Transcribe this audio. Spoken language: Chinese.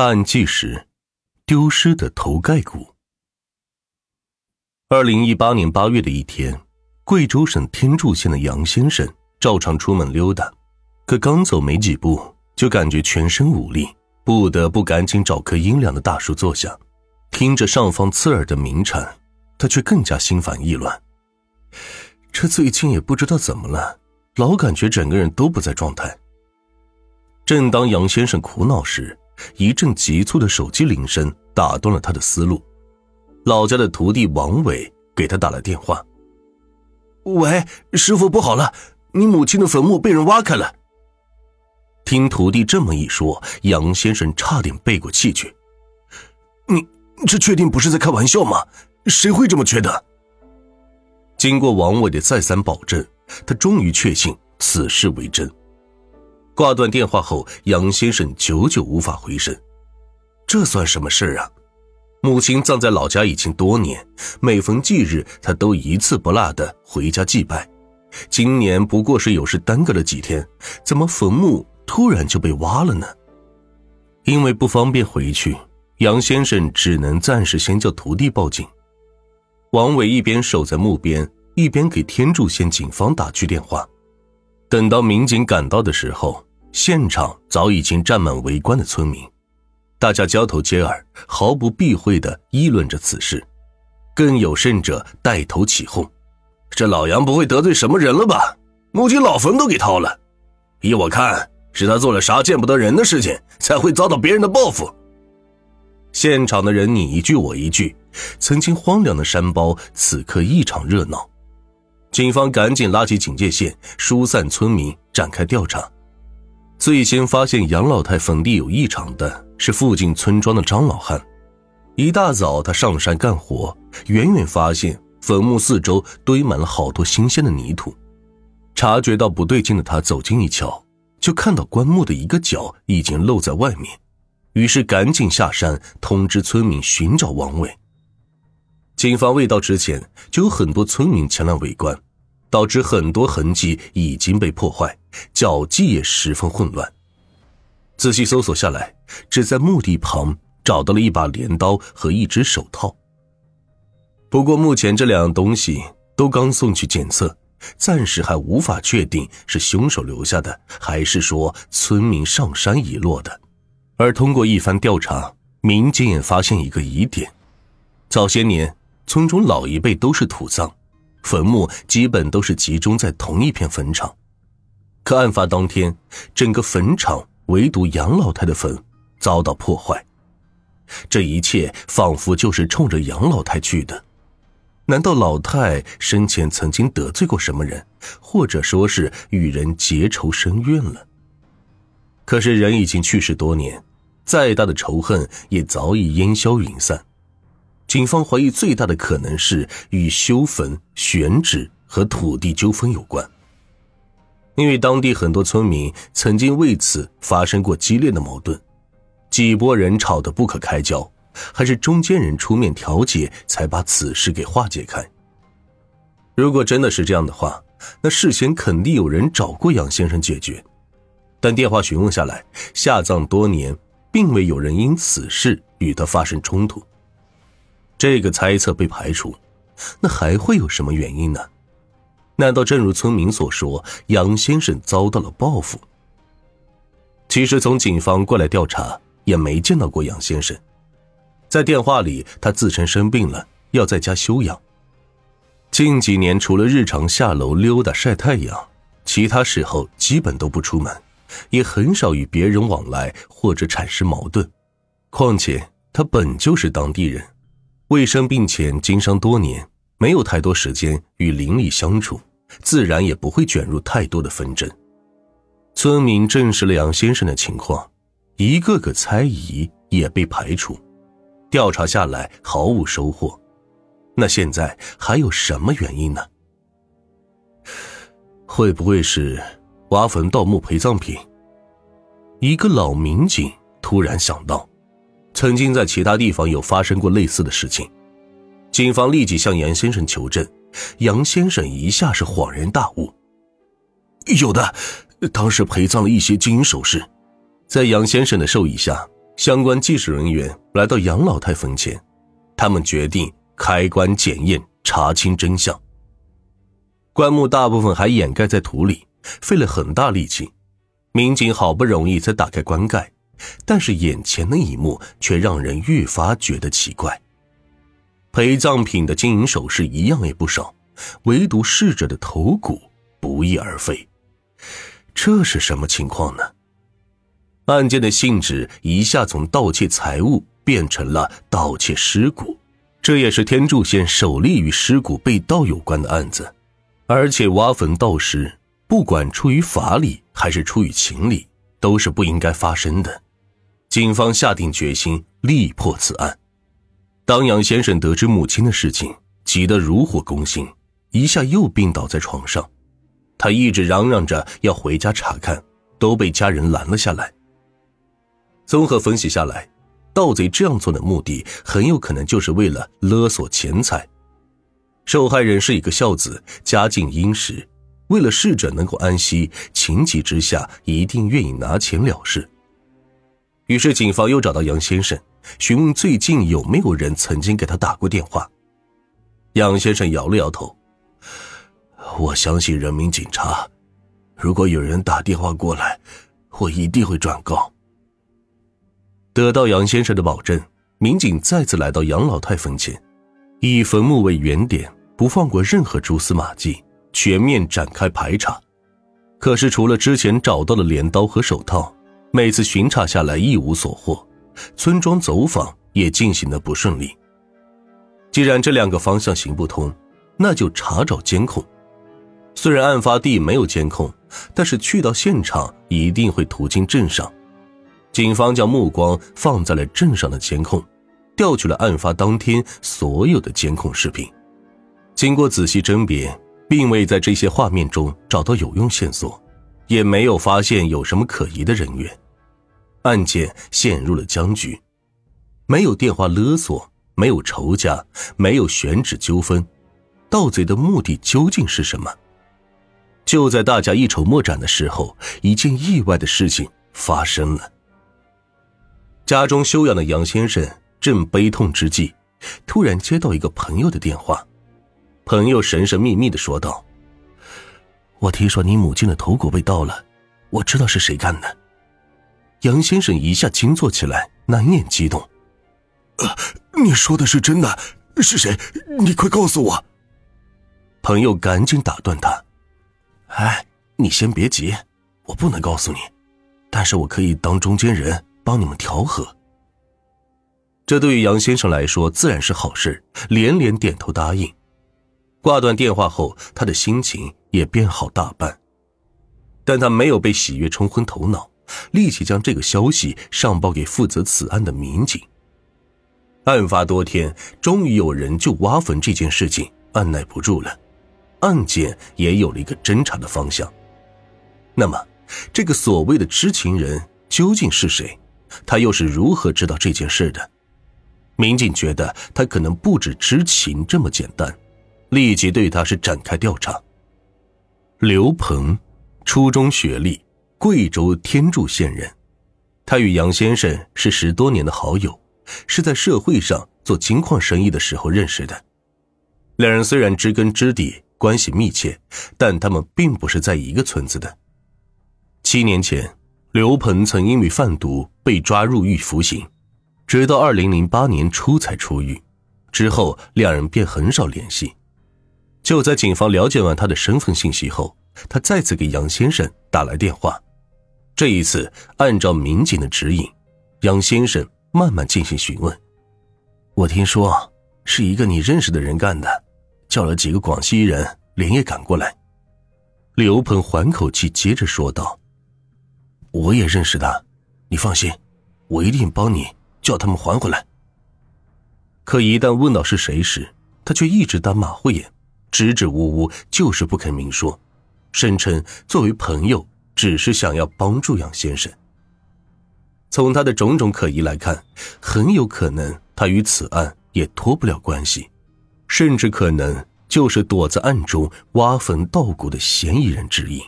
大案纪实：丢失的头盖骨。二零一八年八月的一天，贵州省天柱县的杨先生照常出门溜达，可刚走没几步，就感觉全身无力，不得不赶紧找棵阴凉的大树坐下。听着上方刺耳的鸣蝉，他却更加心烦意乱。这最近也不知道怎么了，老感觉整个人都不在状态。正当杨先生苦恼时，一阵急促的手机铃声打断了他的思路。老家的徒弟王伟给他打了电话：“喂，师傅，不好了，你母亲的坟墓被人挖开了。”听徒弟这么一说，杨先生差点背过气去。“你这确定不是在开玩笑吗？谁会这么觉得？”经过王伟的再三保证，他终于确信此事为真。挂断电话后，杨先生久久无法回神。这算什么事啊？母亲葬在老家已经多年，每逢忌日他都一次不落的回家祭拜。今年不过是有事耽搁了几天，怎么坟墓突然就被挖了呢？因为不方便回去，杨先生只能暂时先叫徒弟报警。王伟一边守在墓边，一边给天柱县警方打去电话。等到民警赶到的时候，现场早已经站满围观的村民，大家交头接耳，毫不避讳的议论着此事，更有甚者带头起哄：“这老杨不会得罪什么人了吧？母亲老坟都给掏了，依我看，是他做了啥见不得人的事情，才会遭到别人的报复。”现场的人你一句我一句，曾经荒凉的山包此刻异常热闹。警方赶紧拉起警戒线，疏散村民，展开调查。最先发现杨老太坟地有异常的是附近村庄的张老汉。一大早，他上山干活，远远发现坟墓四周堆满了好多新鲜的泥土。察觉到不对劲的他走近一瞧，就看到棺木的一个角已经露在外面，于是赶紧下山通知村民寻找王伟。警方未到之前，就有很多村民前来围观，导致很多痕迹已经被破坏，脚迹也十分混乱。仔细搜索下来，只在墓地旁找到了一把镰刀和一只手套。不过目前这两样东西都刚送去检测，暂时还无法确定是凶手留下的，还是说村民上山遗落的。而通过一番调查，民警也发现一个疑点：早些年。村中老一辈都是土葬，坟墓基本都是集中在同一片坟场。可案发当天，整个坟场唯独杨老太的坟遭到破坏，这一切仿佛就是冲着杨老太去的。难道老太生前曾经得罪过什么人，或者说是与人结仇生怨了？可是人已经去世多年，再大的仇恨也早已烟消云散。警方怀疑最大的可能是与修坟、选址和土地纠纷有关，因为当地很多村民曾经为此发生过激烈的矛盾，几拨人吵得不可开交，还是中间人出面调解才把此事给化解开。如果真的是这样的话，那事先肯定有人找过杨先生解决，但电话询问下来，下葬多年，并未有人因此事与他发生冲突。这个猜测被排除，那还会有什么原因呢？难道正如村民所说，杨先生遭到了报复？其实从警方过来调查，也没见到过杨先生。在电话里，他自称生病了，要在家休养。近几年，除了日常下楼溜达晒太阳，其他时候基本都不出门，也很少与别人往来或者产生矛盾。况且他本就是当地人。未生病前经商多年，没有太多时间与邻里相处，自然也不会卷入太多的纷争。村民证实了杨先生的情况，一个个猜疑也被排除，调查下来毫无收获。那现在还有什么原因呢？会不会是挖坟盗墓陪葬品？一个老民警突然想到。曾经在其他地方有发生过类似的事情，警方立即向杨先生求证，杨先生一下是恍然大悟，有的，当时陪葬了一些金银首饰，在杨先生的授意下，相关技术人员来到杨老太坟前，他们决定开棺检验，查清真相。棺木大部分还掩盖在土里，费了很大力气。民警好不容易才打开棺盖，但是眼前的一幕却让人愈发觉得奇怪。陪葬品的金银首饰一样也不少，唯独逝者的头骨不翼而飞，这是什么情况呢？案件的性质一下从盗窃财物变成了盗窃尸骨，这也是天柱县首例与尸骨被盗有关的案子，而且挖坟盗尸。不管出于法理还是出于情理，都是不应该发生的。警方下定决心力破此案。当杨先生得知母亲的事情，急得如火攻心，一下又病倒在床上。他一直嚷嚷着要回家查看，都被家人拦了下来。综合分析下来，盗贼这样做的目的很有可能就是为了勒索钱财。受害人是一个孝子，家境殷实。为了逝者能够安息，情急之下一定愿意拿钱了事。于是，警方又找到杨先生，询问最近有没有人曾经给他打过电话。杨先生摇了摇头：“我相信人民警察，如果有人打电话过来，我一定会转告。”得到杨先生的保证，民警再次来到杨老太坟前，以坟墓为原点，不放过任何蛛丝马迹。全面展开排查，可是除了之前找到的镰刀和手套，每次巡查下来一无所获。村庄走访也进行的不顺利。既然这两个方向行不通，那就查找监控。虽然案发地没有监控，但是去到现场一定会途经镇上。警方将目光放在了镇上的监控，调取了案发当天所有的监控视频。经过仔细甄别。并未在这些画面中找到有用线索，也没有发现有什么可疑的人员，案件陷入了僵局。没有电话勒索，没有仇家，没有选址纠纷，盗贼的目的究竟是什么？就在大家一筹莫展的时候，一件意外的事情发生了。家中休养的杨先生正悲痛之际，突然接到一个朋友的电话。朋友神神秘秘的说道：“我听说你母亲的头骨被盗了，我知道是谁干的。”杨先生一下惊坐起来，难掩激动：“啊，你说的是真的？是谁？你快告诉我！”朋友赶紧打断他：“哎，你先别急，我不能告诉你，但是我可以当中间人帮你们调和。”这对于杨先生来说自然是好事，连连点头答应。挂断电话后，他的心情也变好大半，但他没有被喜悦冲昏头脑，立即将这个消息上报给负责此案的民警。案发多天，终于有人就挖坟这件事情按耐不住了，案件也有了一个侦查的方向。那么，这个所谓的知情人究竟是谁？他又是如何知道这件事的？民警觉得他可能不止知情这么简单。立即对他是展开调查。刘鹏，初中学历，贵州天柱县人。他与杨先生是十多年的好友，是在社会上做金矿生意的时候认识的。两人虽然知根知底，关系密切，但他们并不是在一个村子的。七年前，刘鹏曾因为贩毒被抓入狱服刑，直到二零零八年初才出狱。之后，两人便很少联系。就在警方了解完他的身份信息后，他再次给杨先生打来电话。这一次，按照民警的指引，杨先生慢慢进行询问。我听说是一个你认识的人干的，叫了几个广西人连夜赶过来。刘鹏缓口气，接着说道：“我也认识他，你放心，我一定帮你叫他们还回来。”可一旦问到是谁时，他却一直当马虎眼。支支吾吾，就是不肯明说，声称作为朋友，只是想要帮助杨先生。从他的种种可疑来看，很有可能他与此案也脱不了关系，甚至可能就是躲在暗中挖坟盗骨的嫌疑人之一。